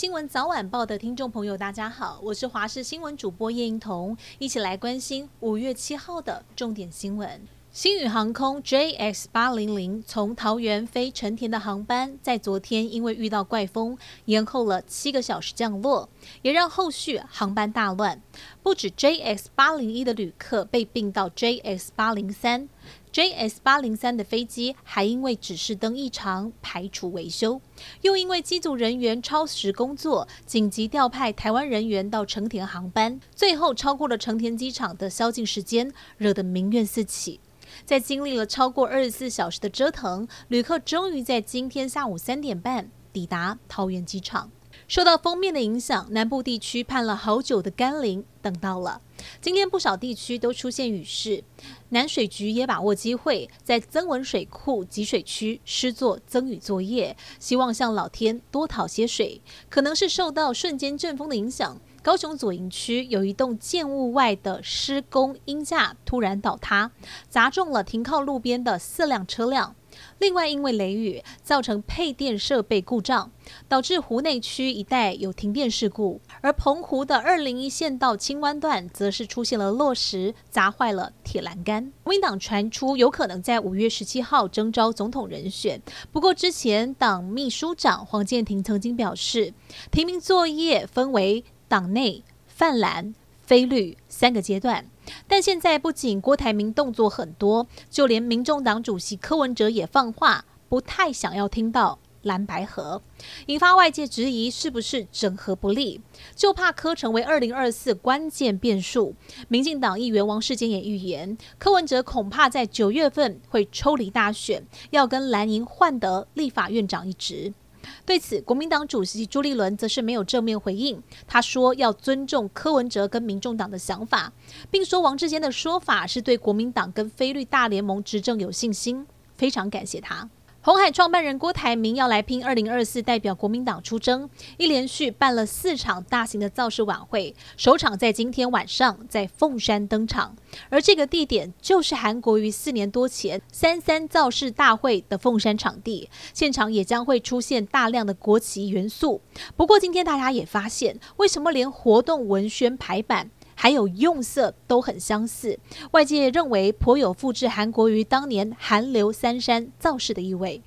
新闻早晚报的听众朋友，大家好，我是华视新闻主播叶英彤，一起来关心五月七号的重点新闻。星宇航空 JX 八零零从桃园飞成田的航班，在昨天因为遇到怪风，延后了七个小时降落，也让后续航班大乱。不止 JX 八零一的旅客被并到 JX 八零三 JS 八零三的飞机还因为指示灯异常排除维修，又因为机组人员超时工作，紧急调派台湾人员到成田航班，最后超过了成田机场的宵禁时间，惹得民怨四起。在经历了超过二十四小时的折腾，旅客终于在今天下午三点半抵达桃园机场。受到锋面的影响，南部地区盼了好久的甘霖等到了。今天不少地区都出现雨势，南水局也把握机会，在增文水库集水区施作增雨作业，希望向老天多讨些水。可能是受到瞬间阵风的影响。高雄左营区有一栋建物外的施工鹰架突然倒塌，砸中了停靠路边的四辆车辆。另外，因为雷雨造成配电设备故障，导致湖内区一带有停电事故。而澎湖的二零一线道清湾段则是出现了落石砸坏了铁栏杆。国民党传出有可能在五月十七号征召总统人选，不过之前党秘书长黄建庭曾经表示，提名作业分为。党内泛蓝、非绿三个阶段，但现在不仅郭台铭动作很多，就连民众党主席柯文哲也放话，不太想要听到蓝白合，引发外界质疑是不是整合不利，就怕柯成为二零二四关键变数。民进党议员王世坚也预言，柯文哲恐怕在九月份会抽离大选，要跟蓝营换得立法院长一职。对此，国民党主席朱立伦则是没有正面回应。他说要尊重柯文哲跟民众党的想法，并说王志坚的说法是对国民党跟非绿大联盟执政有信心，非常感谢他。鸿海创办人郭台铭要来拼二零二四，代表国民党出征，一连续办了四场大型的造势晚会，首场在今天晚上在凤山登场，而这个地点就是韩国于四年多前三三造势大会的凤山场地，现场也将会出现大量的国旗元素。不过今天大家也发现，为什么连活动文宣排版，还有用色都很相似，外界认为颇有复制韩国瑜当年韩流三山造势的意味。